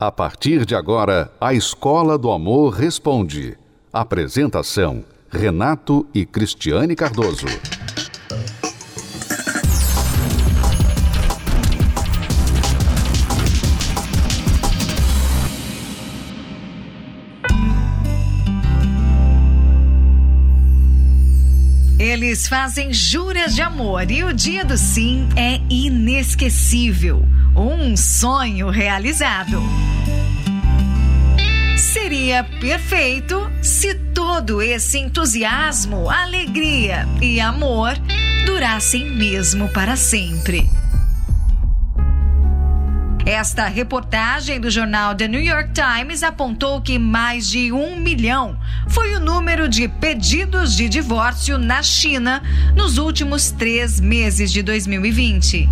A partir de agora, a Escola do Amor Responde. Apresentação: Renato e Cristiane Cardoso. Eles fazem juras de amor e o dia do sim é inesquecível. Um sonho realizado. Seria perfeito se todo esse entusiasmo, alegria e amor durassem mesmo para sempre. Esta reportagem do jornal The New York Times apontou que mais de um milhão foi o número de pedidos de divórcio na China nos últimos três meses de 2020.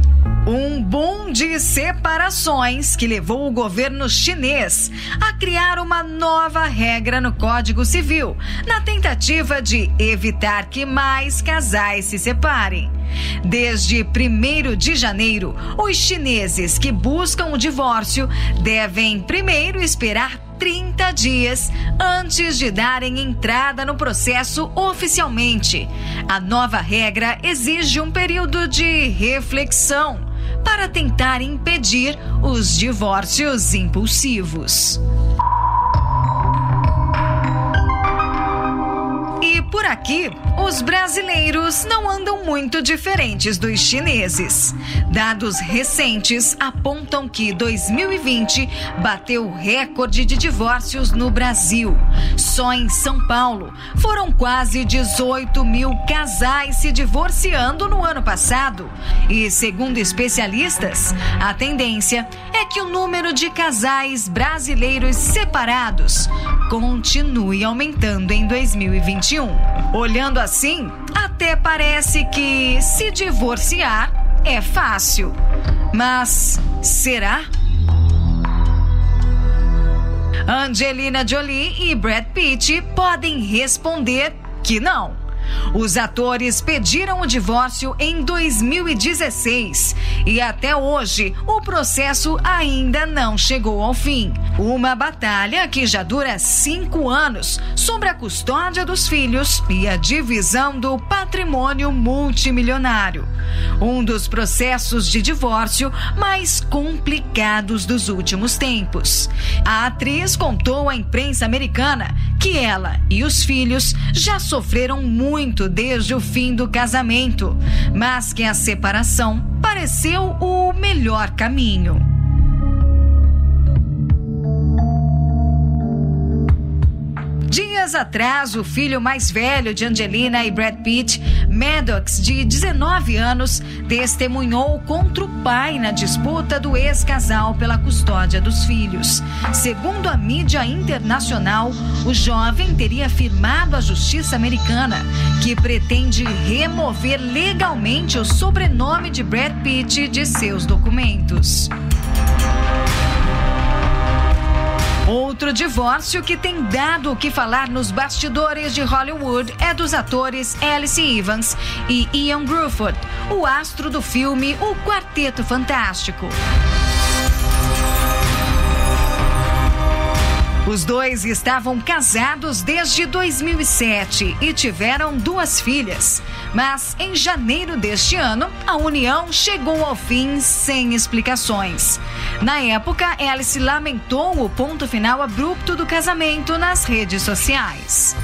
Um boom de separações que levou o governo chinês a criar uma nova regra no Código Civil, na tentativa de evitar que mais casais se separem. Desde 1 de janeiro, os chineses que buscam o divórcio devem primeiro esperar 30 dias antes de darem entrada no processo oficialmente. A nova regra exige um período de reflexão para tentar impedir os divórcios impulsivos. E por aqui, os brasileiros não andam muito diferentes dos chineses. Dados recentes apontam que 2020 bateu recorde de divórcios no Brasil. Só em São Paulo foram quase 18 mil casais se divorciando no ano passado. E segundo especialistas, a tendência é que o número de casais brasileiros separados continue aumentando em 2021. Olhando assim, até parece que se divorciar é fácil. Mas será? Angelina Jolie e Brad Pitt podem responder que não. Os atores pediram o divórcio em 2016 e até hoje o processo ainda não chegou ao fim. Uma batalha que já dura cinco anos sobre a custódia dos filhos e a divisão do patrimônio multimilionário. Um dos processos de divórcio mais complicados dos últimos tempos. A atriz contou à imprensa americana que ela e os filhos já sofreram muito desde o fim do casamento, mas que a separação pareceu o melhor caminho. Dias atrás, o filho mais velho de Angelina e Brad Pitt, Maddox, de 19 anos, testemunhou contra o pai na disputa do ex-casal pela custódia dos filhos. Segundo a mídia internacional, o jovem teria afirmado à justiça americana que pretende remover legalmente o sobrenome de Brad Pitt de seus documentos. Outro divórcio que tem dado o que falar nos bastidores de Hollywood é dos atores Alice Evans e Ian Bruford, o astro do filme O Quarteto Fantástico. Os dois estavam casados desde 2007 e tiveram duas filhas. Mas em janeiro deste ano, a união chegou ao fim sem explicações. Na época, Alice lamentou o ponto final abrupto do casamento nas redes sociais.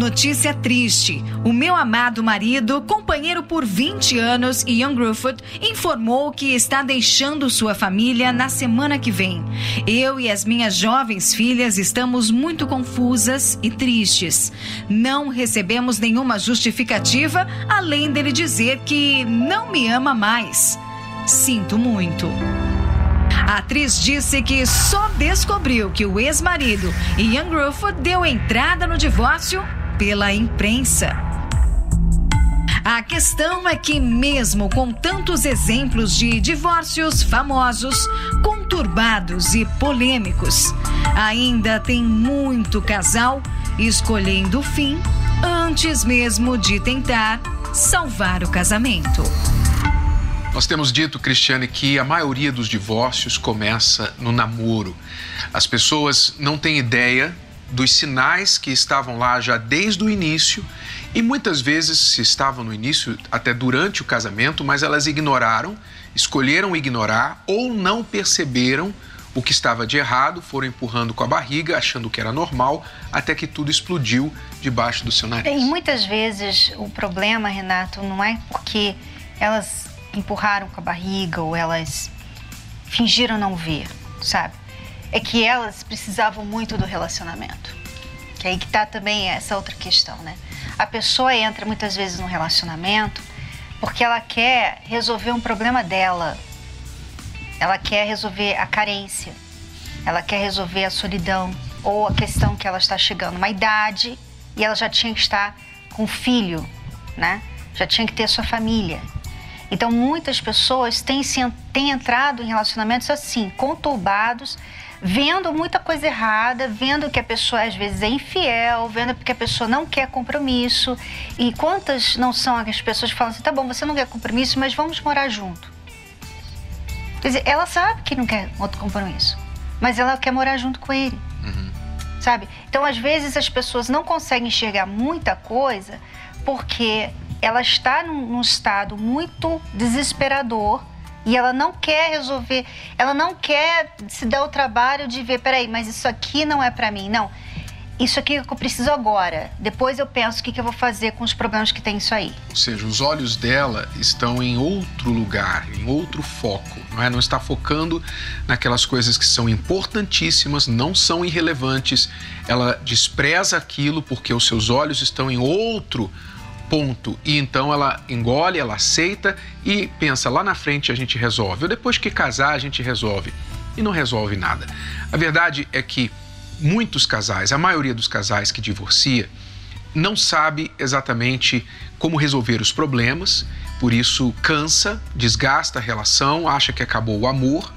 Notícia triste. O meu amado marido, companheiro por 20 anos, Ian Gruffudd, informou que está deixando sua família na semana que vem. Eu e as minhas jovens filhas estamos muito confusas e tristes. Não recebemos nenhuma justificativa além dele dizer que não me ama mais. Sinto muito. A atriz disse que só descobriu que o ex-marido Ian Gruffudd deu entrada no divórcio pela imprensa. A questão é que, mesmo com tantos exemplos de divórcios famosos, conturbados e polêmicos, ainda tem muito casal escolhendo o fim antes mesmo de tentar salvar o casamento. Nós temos dito, Cristiane, que a maioria dos divórcios começa no namoro. As pessoas não têm ideia dos sinais que estavam lá já desde o início e muitas vezes se estavam no início até durante o casamento, mas elas ignoraram, escolheram ignorar ou não perceberam o que estava de errado, foram empurrando com a barriga, achando que era normal, até que tudo explodiu debaixo do seu nariz. E muitas vezes o problema, Renato, não é porque elas empurraram com a barriga ou elas fingiram não ver, sabe? É que elas precisavam muito do relacionamento. Que aí que tá também essa outra questão, né? A pessoa entra muitas vezes num relacionamento porque ela quer resolver um problema dela. Ela quer resolver a carência. Ela quer resolver a solidão ou a questão que ela está chegando uma idade e ela já tinha que estar com filho, né? Já tinha que ter sua família. Então, muitas pessoas têm, têm entrado em relacionamentos assim, conturbados, vendo muita coisa errada, vendo que a pessoa às vezes é infiel, vendo que a pessoa não quer compromisso. E quantas não são as pessoas que falam assim: tá bom, você não quer compromisso, mas vamos morar junto. Quer dizer, ela sabe que não quer outro compromisso, mas ela quer morar junto com ele. Uhum. Sabe? Então, às vezes, as pessoas não conseguem enxergar muita coisa porque ela está num, num estado muito desesperador e ela não quer resolver, ela não quer se dar o trabalho de ver, peraí, mas isso aqui não é para mim, não. Isso aqui é que eu preciso agora. Depois eu penso o que, que eu vou fazer com os problemas que tem isso aí. Ou seja, os olhos dela estão em outro lugar, em outro foco, não é? Não está focando naquelas coisas que são importantíssimas, não são irrelevantes. Ela despreza aquilo porque os seus olhos estão em outro lugar ponto. E então ela engole, ela aceita e pensa lá na frente a gente resolve. Ou depois que casar a gente resolve. E não resolve nada. A verdade é que muitos casais, a maioria dos casais que divorcia, não sabe exatamente como resolver os problemas, por isso cansa, desgasta a relação, acha que acabou o amor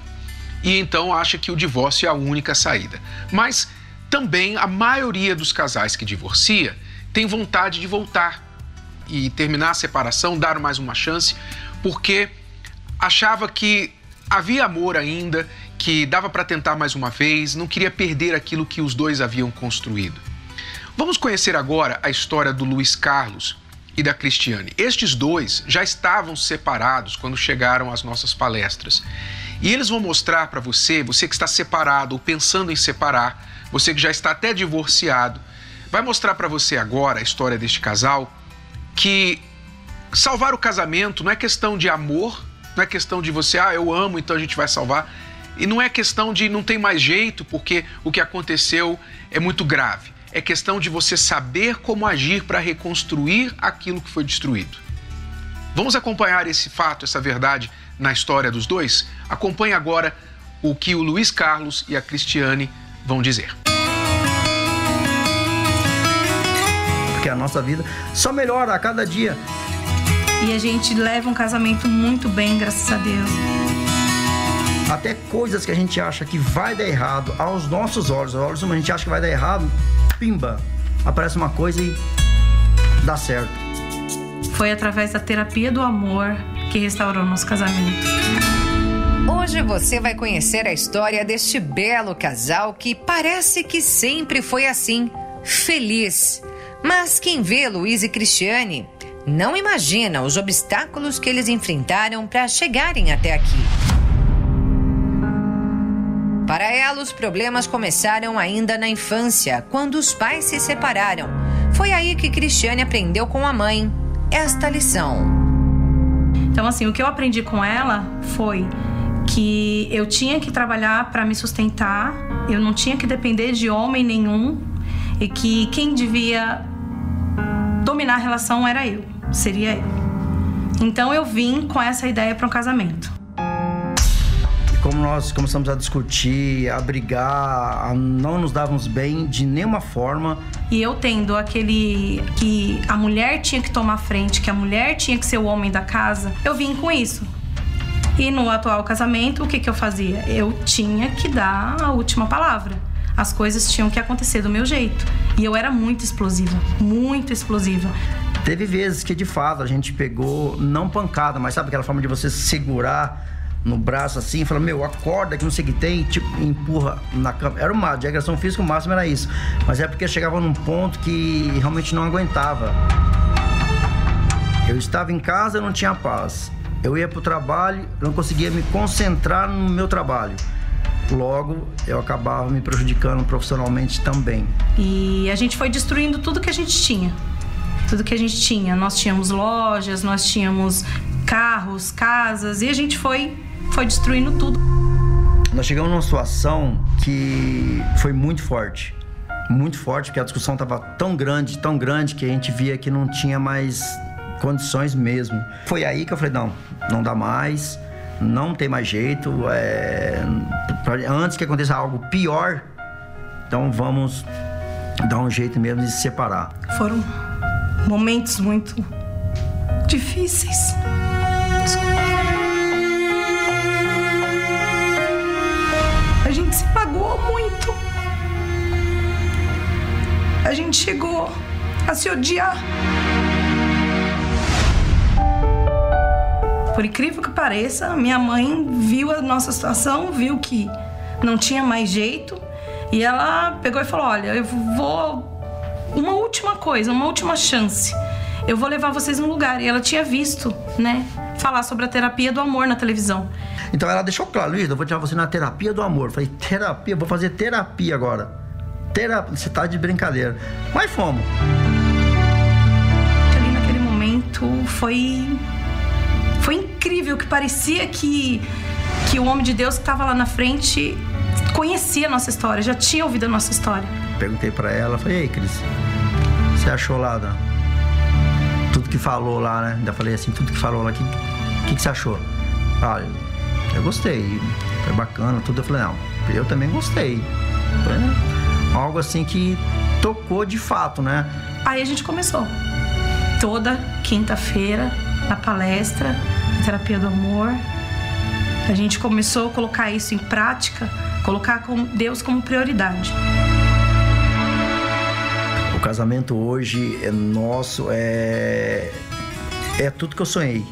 e então acha que o divórcio é a única saída. Mas também a maioria dos casais que divorcia tem vontade de voltar e terminar a separação, dar mais uma chance, porque achava que havia amor ainda, que dava para tentar mais uma vez, não queria perder aquilo que os dois haviam construído. Vamos conhecer agora a história do Luiz Carlos e da Cristiane. Estes dois já estavam separados quando chegaram às nossas palestras. E eles vão mostrar para você, você que está separado ou pensando em separar, você que já está até divorciado, vai mostrar para você agora a história deste casal que salvar o casamento não é questão de amor, não é questão de você, ah, eu amo, então a gente vai salvar. E não é questão de não tem mais jeito porque o que aconteceu é muito grave. É questão de você saber como agir para reconstruir aquilo que foi destruído. Vamos acompanhar esse fato, essa verdade na história dos dois? Acompanhe agora o que o Luiz Carlos e a Cristiane vão dizer. Porque a nossa vida só melhora a cada dia. E a gente leva um casamento muito bem, graças a Deus. Até coisas que a gente acha que vai dar errado aos nossos olhos, aos olhos humanos, a gente acha que vai dar errado, pimba, aparece uma coisa e dá certo. Foi através da terapia do amor que restaurou nosso casamento. Hoje você vai conhecer a história deste belo casal que parece que sempre foi assim, feliz mas quem vê Luiz e Cristiane não imagina os obstáculos que eles enfrentaram para chegarem até aqui. Para ela, os problemas começaram ainda na infância, quando os pais se separaram. Foi aí que Cristiane aprendeu com a mãe esta lição. Então, assim, o que eu aprendi com ela foi que eu tinha que trabalhar para me sustentar, eu não tinha que depender de homem nenhum e que quem devia dominar a relação era eu, seria eu. Então eu vim com essa ideia para um casamento. E como nós começamos a discutir, a brigar, a não nos dávamos bem de nenhuma forma. E eu tendo aquele que a mulher tinha que tomar frente, que a mulher tinha que ser o homem da casa, eu vim com isso. E no atual casamento, o que, que eu fazia? Eu tinha que dar a última palavra as coisas tinham que acontecer do meu jeito. E eu era muito explosiva, muito explosiva. Teve vezes que de fato a gente pegou, não pancada, mas sabe aquela forma de você segurar no braço assim e fala, meu, acorda que não sei o que tem, e, tipo, empurra na cama. Era uma de agressão física, o máximo era isso. Mas é porque chegava num ponto que realmente não aguentava. Eu estava em casa, não tinha paz. Eu ia para o trabalho, não conseguia me concentrar no meu trabalho. Logo, eu acabava me prejudicando profissionalmente também. E a gente foi destruindo tudo que a gente tinha. Tudo que a gente tinha. Nós tínhamos lojas, nós tínhamos carros, casas, e a gente foi, foi destruindo tudo. Nós chegamos numa situação que foi muito forte. Muito forte, porque a discussão estava tão grande, tão grande, que a gente via que não tinha mais condições mesmo. Foi aí que eu falei, não, não dá mais, não tem mais jeito, é... antes que aconteça algo pior, então vamos dar um jeito mesmo de se separar. Foram momentos muito difíceis. A gente se pagou muito. A gente chegou a se odiar. Por incrível que pareça, minha mãe viu a nossa situação, viu que não tinha mais jeito e ela pegou e falou: Olha, eu vou. Uma última coisa, uma última chance. Eu vou levar vocês num lugar. E ela tinha visto, né? Falar sobre a terapia do amor na televisão. Então ela deixou claro, Luiz, eu vou tirar você na terapia do amor. Eu falei, terapia? Vou fazer terapia agora. Terapia, você tá de brincadeira. Mas fomos. Ali naquele momento foi foi incrível que parecia que, que o homem de Deus que estava lá na frente conhecia a nossa história, já tinha ouvido a nossa história. Perguntei para ela, falei, ei, Cris, você achou lá da... tudo que falou lá, né? Ainda falei assim, tudo que falou lá, o que, que, que você achou? Ah, eu, eu gostei, foi bacana, tudo. Eu falei, não, eu também gostei. Foi né? algo assim que tocou de fato, né? Aí a gente começou. Toda quinta-feira, na palestra, terapia do amor. A gente começou a colocar isso em prática, colocar Deus como prioridade. O casamento hoje é nosso, é é tudo que eu sonhei.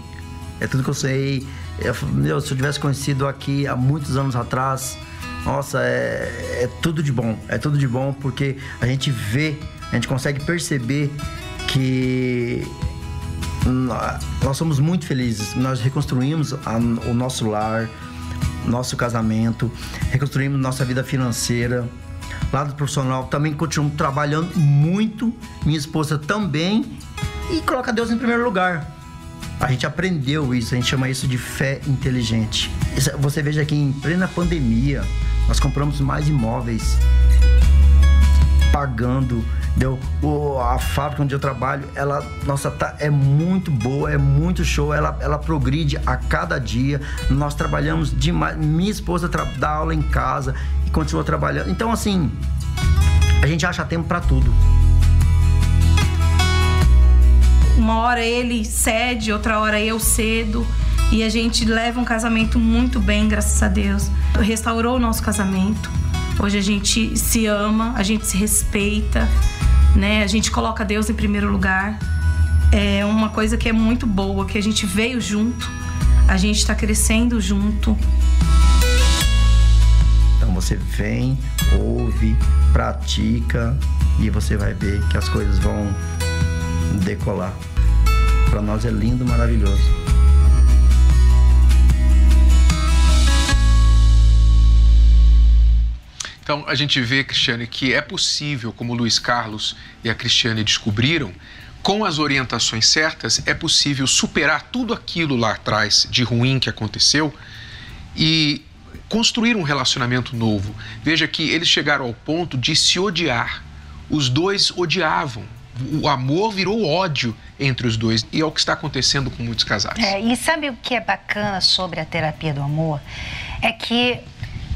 É tudo que eu sonhei. Eu, meu, se eu tivesse conhecido aqui há muitos anos atrás, nossa, é, é tudo de bom. É tudo de bom porque a gente vê, a gente consegue perceber que nós somos muito felizes. Nós reconstruímos a, o nosso lar, nosso casamento, reconstruímos nossa vida financeira. Lado profissional, também continuamos trabalhando muito. Minha esposa também. E coloca Deus em primeiro lugar. A gente aprendeu isso, a gente chama isso de fé inteligente. Você veja que em plena pandemia, nós compramos mais imóveis, pagando Deu, o, a fábrica onde eu trabalho, ela, nossa, tá, é muito boa, é muito show, ela, ela progride a cada dia. Nós trabalhamos demais. Minha esposa dá aula em casa e continua trabalhando. Então, assim, a gente acha tempo para tudo. Uma hora ele cede, outra hora eu cedo. E a gente leva um casamento muito bem, graças a Deus. Restaurou o nosso casamento. Hoje a gente se ama, a gente se respeita né? A gente coloca Deus em primeiro lugar. É uma coisa que é muito boa, que a gente veio junto, a gente está crescendo junto. Então você vem, ouve, pratica e você vai ver que as coisas vão decolar. Para nós é lindo, maravilhoso. Então a gente vê, Cristiane, que é possível, como Luiz Carlos e a Cristiane descobriram, com as orientações certas, é possível superar tudo aquilo lá atrás de ruim que aconteceu e construir um relacionamento novo. Veja que eles chegaram ao ponto de se odiar. Os dois odiavam. O amor virou ódio entre os dois. E é o que está acontecendo com muitos casais. É, e sabe o que é bacana sobre a terapia do amor? É que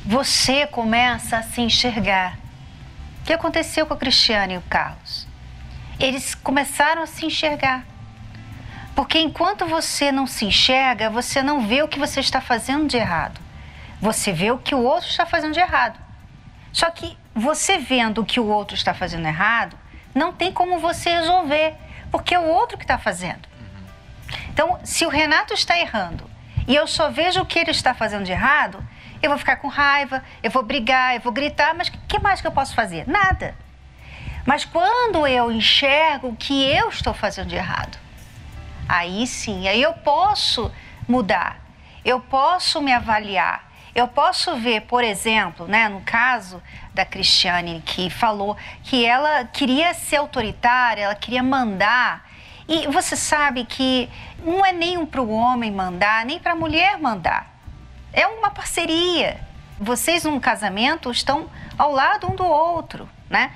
você começa a se enxergar. O que aconteceu com a Cristiane e o Carlos? Eles começaram a se enxergar. Porque enquanto você não se enxerga, você não vê o que você está fazendo de errado. Você vê o que o outro está fazendo de errado. Só que você vendo o que o outro está fazendo errado, não tem como você resolver, porque é o outro que está fazendo. Então, se o Renato está errando e eu só vejo o que ele está fazendo de errado, eu vou ficar com raiva, eu vou brigar, eu vou gritar, mas o que mais que eu posso fazer? Nada. Mas quando eu enxergo o que eu estou fazendo de errado, aí sim, aí eu posso mudar, eu posso me avaliar, eu posso ver, por exemplo, né, no caso da Cristiane, que falou que ela queria ser autoritária, ela queria mandar. E você sabe que não é nem para o homem mandar, nem para a mulher mandar. É uma parceria. Vocês, num casamento, estão ao lado um do outro, né?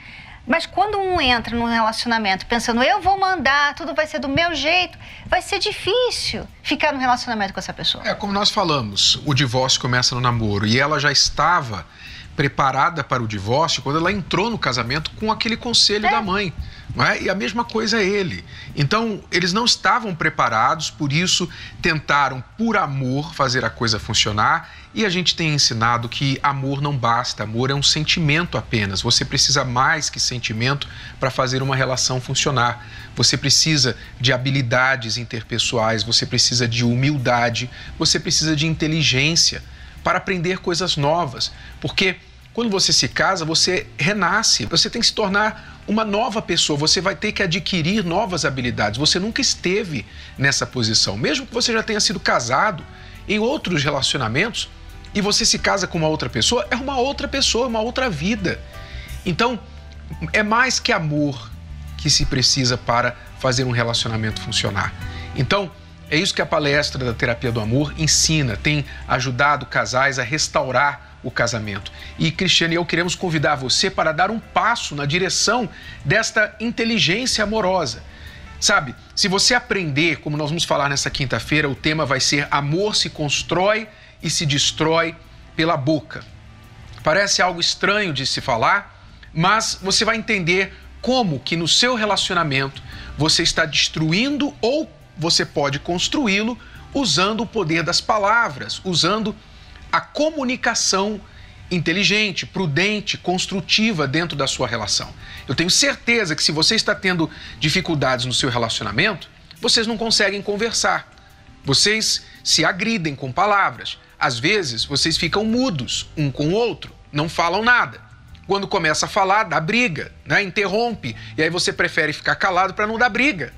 Mas quando um entra num relacionamento pensando, eu vou mandar, tudo vai ser do meu jeito, vai ser difícil ficar no relacionamento com essa pessoa. É como nós falamos, o divórcio começa no namoro e ela já estava preparada para o divórcio quando ela entrou no casamento com aquele conselho é. da mãe. Não é? E a mesma coisa é ele. Então, eles não estavam preparados, por isso tentaram, por amor, fazer a coisa funcionar. E a gente tem ensinado que amor não basta, amor é um sentimento apenas. Você precisa mais que sentimento para fazer uma relação funcionar. Você precisa de habilidades interpessoais, você precisa de humildade, você precisa de inteligência para aprender coisas novas. Porque quando você se casa, você renasce, você tem que se tornar uma nova pessoa, você vai ter que adquirir novas habilidades. Você nunca esteve nessa posição, mesmo que você já tenha sido casado em outros relacionamentos e você se casa com uma outra pessoa, é uma outra pessoa, uma outra vida. Então, é mais que amor que se precisa para fazer um relacionamento funcionar. Então, é isso que a palestra da terapia do amor ensina, tem ajudado casais a restaurar o casamento. E Cristiane, eu queremos convidar você para dar um passo na direção desta inteligência amorosa. Sabe, se você aprender, como nós vamos falar nessa quinta-feira, o tema vai ser Amor se constrói e se destrói pela boca. Parece algo estranho de se falar, mas você vai entender como que no seu relacionamento você está destruindo ou você pode construí-lo usando o poder das palavras, usando a comunicação inteligente, prudente, construtiva dentro da sua relação. Eu tenho certeza que se você está tendo dificuldades no seu relacionamento, vocês não conseguem conversar. Vocês se agridem com palavras. Às vezes, vocês ficam mudos um com o outro, não falam nada. Quando começa a falar, dá briga, né? interrompe, e aí você prefere ficar calado para não dar briga.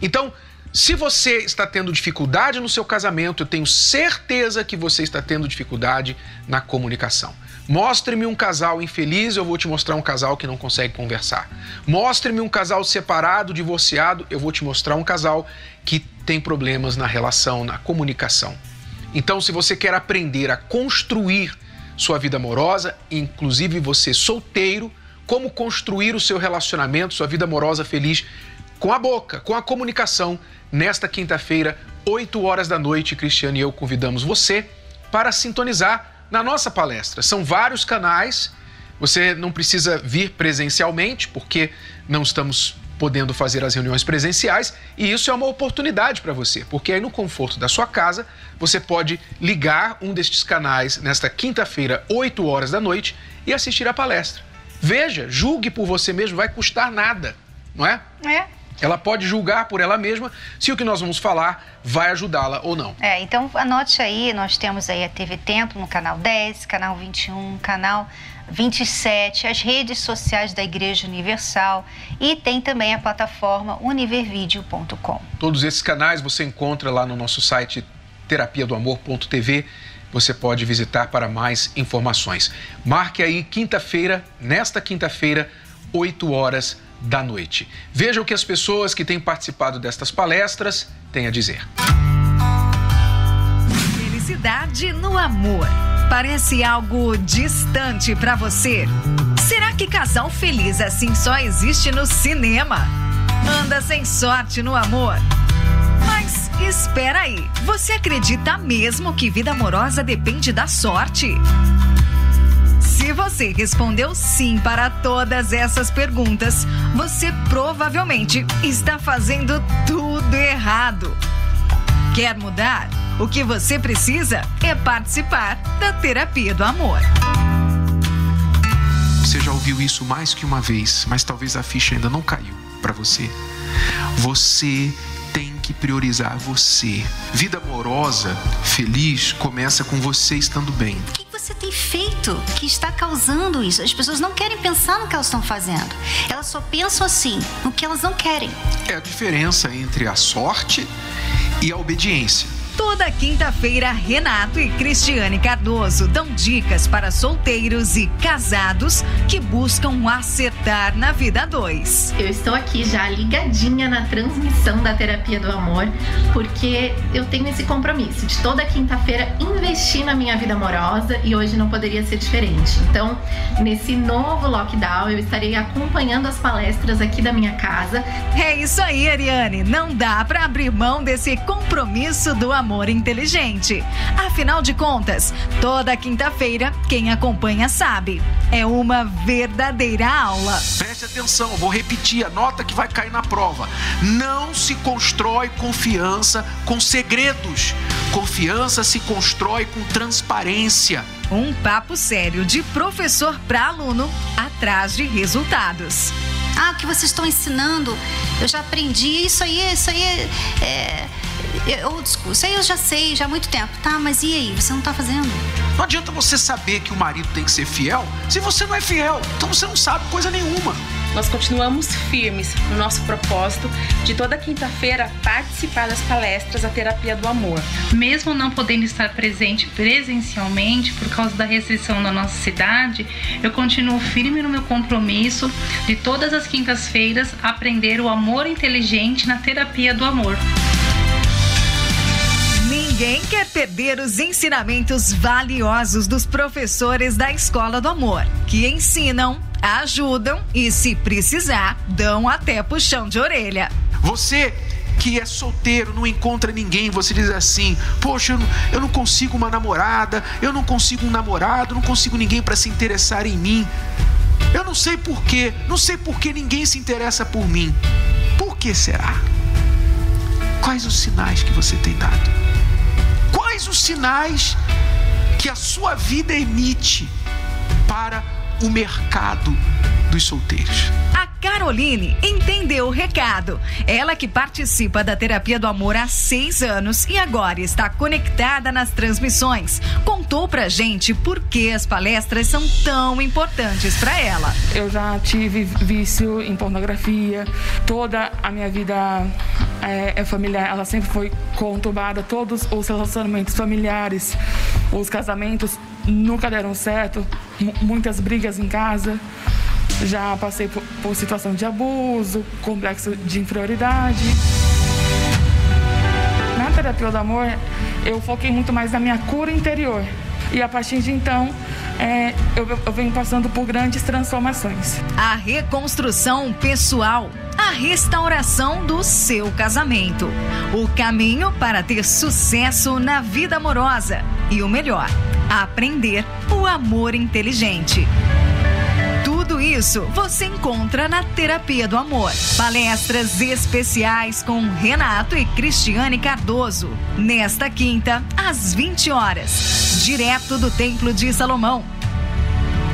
Então, se você está tendo dificuldade no seu casamento, eu tenho certeza que você está tendo dificuldade na comunicação. Mostre-me um casal infeliz, eu vou te mostrar um casal que não consegue conversar. Mostre-me um casal separado, divorciado, eu vou te mostrar um casal que tem problemas na relação, na comunicação. Então, se você quer aprender a construir sua vida amorosa, inclusive você solteiro, como construir o seu relacionamento, sua vida amorosa feliz com a boca, com a comunicação, Nesta quinta-feira, 8 horas da noite, Cristiane e eu convidamos você para sintonizar na nossa palestra. São vários canais, você não precisa vir presencialmente, porque não estamos podendo fazer as reuniões presenciais, e isso é uma oportunidade para você, porque aí no conforto da sua casa, você pode ligar um destes canais nesta quinta-feira, 8 horas da noite, e assistir a palestra. Veja, julgue por você mesmo, vai custar nada, não é? É. Ela pode julgar por ela mesma se o que nós vamos falar vai ajudá-la ou não. É, então anote aí, nós temos aí a TV Templo no canal 10, canal 21, canal 27, as redes sociais da Igreja Universal e tem também a plataforma univervideo.com. Todos esses canais você encontra lá no nosso site terapia do amor.tv. Você pode visitar para mais informações. Marque aí quinta-feira, nesta quinta-feira, 8 horas da noite. Veja o que as pessoas que têm participado destas palestras têm a dizer. Felicidade no amor. Parece algo distante para você? Será que casal feliz assim só existe no cinema? Anda sem sorte no amor? Mas espera aí, você acredita mesmo que vida amorosa depende da sorte? Se você respondeu sim para todas essas perguntas, você provavelmente está fazendo tudo errado. Quer mudar? O que você precisa é participar da terapia do amor. Você já ouviu isso mais que uma vez, mas talvez a ficha ainda não caiu. para você. Você tem que priorizar você. Vida amorosa, feliz, começa com você estando bem. Você tem feito que está causando isso? As pessoas não querem pensar no que elas estão fazendo. Elas só pensam assim, no que elas não querem. É a diferença entre a sorte e a obediência. Toda quinta-feira, Renato e Cristiane Cardoso dão dicas para solteiros e casados que buscam acertar na vida dois. Eu estou aqui já ligadinha na transmissão da terapia do amor, porque eu tenho esse compromisso de toda quinta-feira investir na minha vida amorosa e hoje não poderia ser diferente. Então, nesse novo lockdown, eu estarei acompanhando as palestras aqui da minha casa. É isso aí, Ariane. Não dá para abrir mão desse compromisso do amor amor inteligente. Afinal de contas, toda quinta-feira, quem acompanha sabe. É uma verdadeira aula. Preste atenção, vou repetir, a nota que vai cair na prova. Não se constrói confiança com segredos. Confiança se constrói com transparência. Um papo sério de professor para aluno atrás de resultados. Ah, o que vocês estão ensinando, eu já aprendi, isso aí, isso aí é, old school, isso aí eu já sei, já há muito tempo. Tá, mas e aí, você não tá fazendo? Não adianta você saber que o marido tem que ser fiel se você não é fiel, então você não sabe coisa nenhuma nós continuamos firmes no nosso propósito de toda quinta-feira participar das palestras da Terapia do Amor. Mesmo não podendo estar presente presencialmente por causa da restrição na nossa cidade, eu continuo firme no meu compromisso de todas as quintas-feiras aprender o amor inteligente na Terapia do Amor. Quer perder os ensinamentos valiosos dos professores da Escola do Amor, que ensinam ajudam e, se precisar, dão até puxão de orelha. Você que é solteiro, não encontra ninguém, você diz assim: Poxa, eu não, eu não consigo uma namorada, eu não consigo um namorado, não consigo ninguém para se interessar em mim. Eu não sei porquê, não sei por que ninguém se interessa por mim. Por que será? Quais os sinais que você tem dado? Quais os sinais que a sua vida emite para o mercado dos solteiros. A Caroline entendeu o recado. Ela que participa da terapia do amor há seis anos e agora está conectada nas transmissões. Contou pra gente por que as palestras são tão importantes para ela. Eu já tive vício em pornografia, toda a minha vida é, é familiar, ela sempre foi conturbada, todos os relacionamentos familiares, os casamentos nunca deram certo, muitas brigas em casa. Já passei por, por situação de abuso, complexo de inferioridade. Na terapia do amor, eu foquei muito mais na minha cura interior. E a partir de então, é, eu, eu venho passando por grandes transformações. A reconstrução pessoal a restauração do seu casamento. O caminho para ter sucesso na vida amorosa. E o melhor, aprender o amor inteligente. Isso você encontra na Terapia do Amor. Palestras especiais com Renato e Cristiane Cardoso. Nesta quinta, às 20 horas. Direto do Templo de Salomão.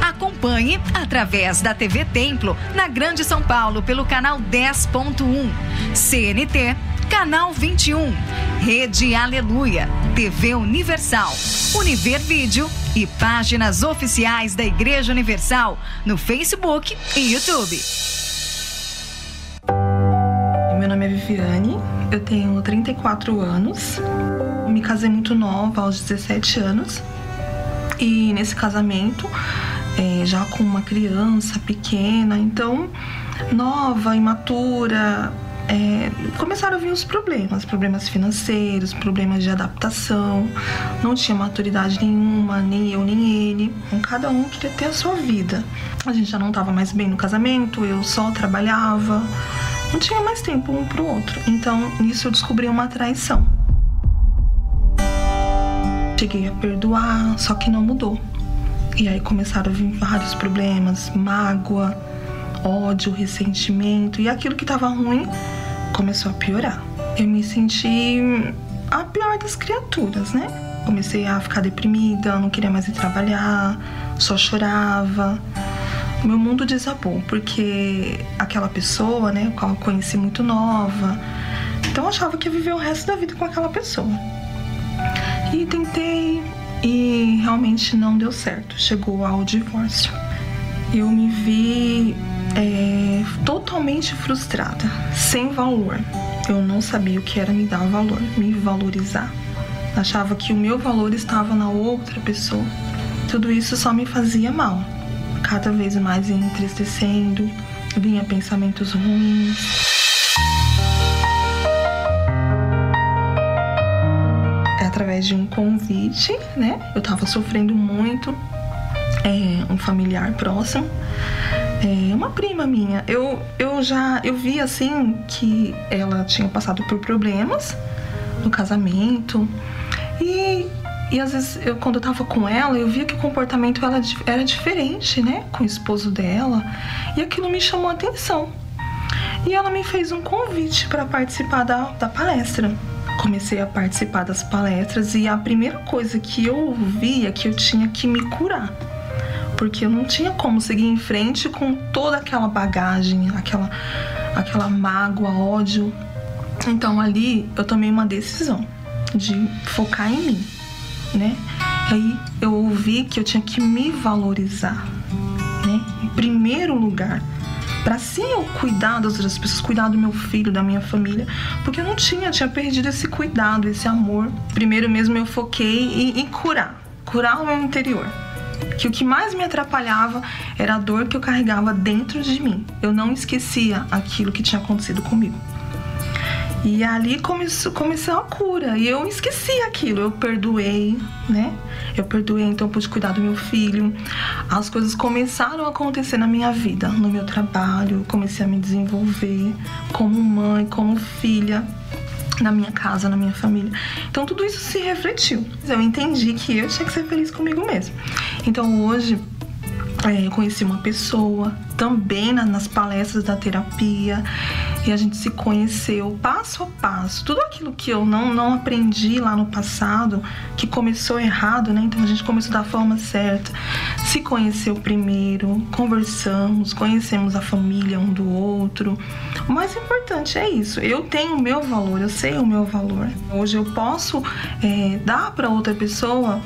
Acompanhe através da TV Templo, na Grande São Paulo, pelo canal 10.1. CNT Canal 21, Rede Aleluia, TV Universal, Univer Vídeo e páginas oficiais da Igreja Universal no Facebook e YouTube. Meu nome é Viviane, eu tenho 34 anos, me casei muito nova, aos 17 anos, e nesse casamento, é, já com uma criança pequena, então nova, imatura, é, começaram a vir os problemas, problemas financeiros, problemas de adaptação. Não tinha maturidade nenhuma, nem eu nem ele. Cada um queria ter a sua vida. A gente já não estava mais bem no casamento, eu só trabalhava. Não tinha mais tempo um pro outro. Então, nisso eu descobri uma traição. Cheguei a perdoar, só que não mudou. E aí começaram a vir vários problemas, mágoa, ódio, ressentimento e aquilo que estava ruim começou a piorar. Eu me senti a pior das criaturas, né? Comecei a ficar deprimida, não queria mais ir trabalhar, só chorava. meu mundo desabou, porque aquela pessoa, né, qual eu conheci muito nova, então eu achava que ia viver o resto da vida com aquela pessoa. E tentei e realmente não deu certo. Chegou ao divórcio. Eu me vi é, totalmente frustrada, sem valor. Eu não sabia o que era me dar valor, me valorizar. Achava que o meu valor estava na outra pessoa. Tudo isso só me fazia mal. Cada vez mais entristecendo, vinha pensamentos ruins. É através de um convite, né? Eu tava sofrendo muito, é, um familiar próximo, é, uma prima minha. Eu, eu já eu vi assim que ela tinha passado por problemas no casamento e e às vezes, eu, quando eu tava com ela, eu via que o comportamento ela era diferente, né? Com o esposo dela. E aquilo me chamou a atenção. E ela me fez um convite para participar da, da palestra. Comecei a participar das palestras e a primeira coisa que eu ouvia que eu tinha que me curar. Porque eu não tinha como seguir em frente com toda aquela bagagem, aquela, aquela mágoa, ódio. Então ali eu tomei uma decisão de focar em mim né? Aí eu ouvi que eu tinha que me valorizar, né? Em primeiro lugar, para sim eu cuidar das outras pessoas, cuidar do meu filho, da minha família, porque eu não tinha, tinha perdido esse cuidado, esse amor. Primeiro mesmo eu foquei em, em curar, curar o meu interior. Que o que mais me atrapalhava era a dor que eu carregava dentro de mim. Eu não esquecia aquilo que tinha acontecido comigo. E ali começou, começou a cura. E eu esqueci aquilo. Eu perdoei, né? Eu perdoei, então pude cuidar do meu filho. As coisas começaram a acontecer na minha vida, no meu trabalho. comecei a me desenvolver como mãe, como filha na minha casa, na minha família. Então tudo isso se refletiu. Eu entendi que eu tinha que ser feliz comigo mesmo. Então hoje é, eu conheci uma pessoa também na, nas palestras da terapia e a gente se conheceu passo a passo. Tudo aquilo que eu não, não aprendi lá no passado, que começou errado, né? Então a gente começou da forma certa. Se conheceu primeiro, conversamos, conhecemos a família um do outro. O mais importante é isso. Eu tenho o meu valor, eu sei o meu valor. Hoje eu posso é, dar para outra pessoa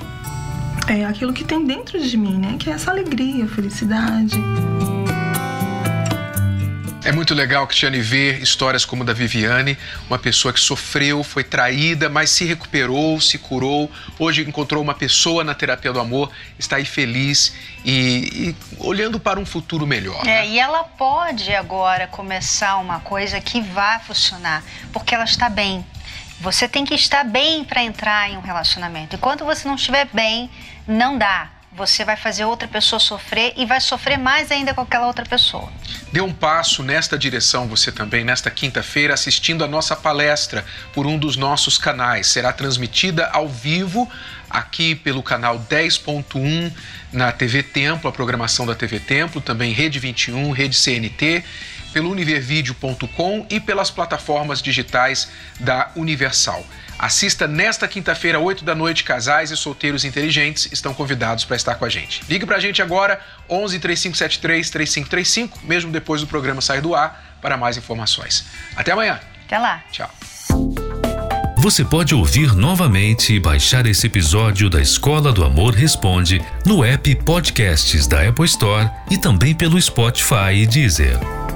é, aquilo que tem dentro de mim, né? Que é essa alegria, felicidade. É muito legal, Cristiane, ver histórias como da Viviane, uma pessoa que sofreu, foi traída, mas se recuperou, se curou. Hoje encontrou uma pessoa na terapia do amor, está aí feliz e, e olhando para um futuro melhor. É, né? e ela pode agora começar uma coisa que vai funcionar, porque ela está bem. Você tem que estar bem para entrar em um relacionamento. Enquanto você não estiver bem, não dá você vai fazer outra pessoa sofrer e vai sofrer mais ainda com aquela outra pessoa. Dê um passo nesta direção você também, nesta quinta-feira, assistindo a nossa palestra por um dos nossos canais. Será transmitida ao vivo aqui pelo canal 10.1 na TV Templo, a programação da TV Templo, também Rede 21, Rede CNT, pelo univervideo.com e pelas plataformas digitais da Universal. Assista nesta quinta-feira, 8 da noite, casais e solteiros inteligentes estão convidados para estar com a gente. Ligue para a gente agora, 11 3573 3535, mesmo depois do programa sair do ar, para mais informações. Até amanhã. Até lá. Tchau. Você pode ouvir novamente e baixar esse episódio da Escola do Amor Responde no app Podcasts da Apple Store e também pelo Spotify e Deezer.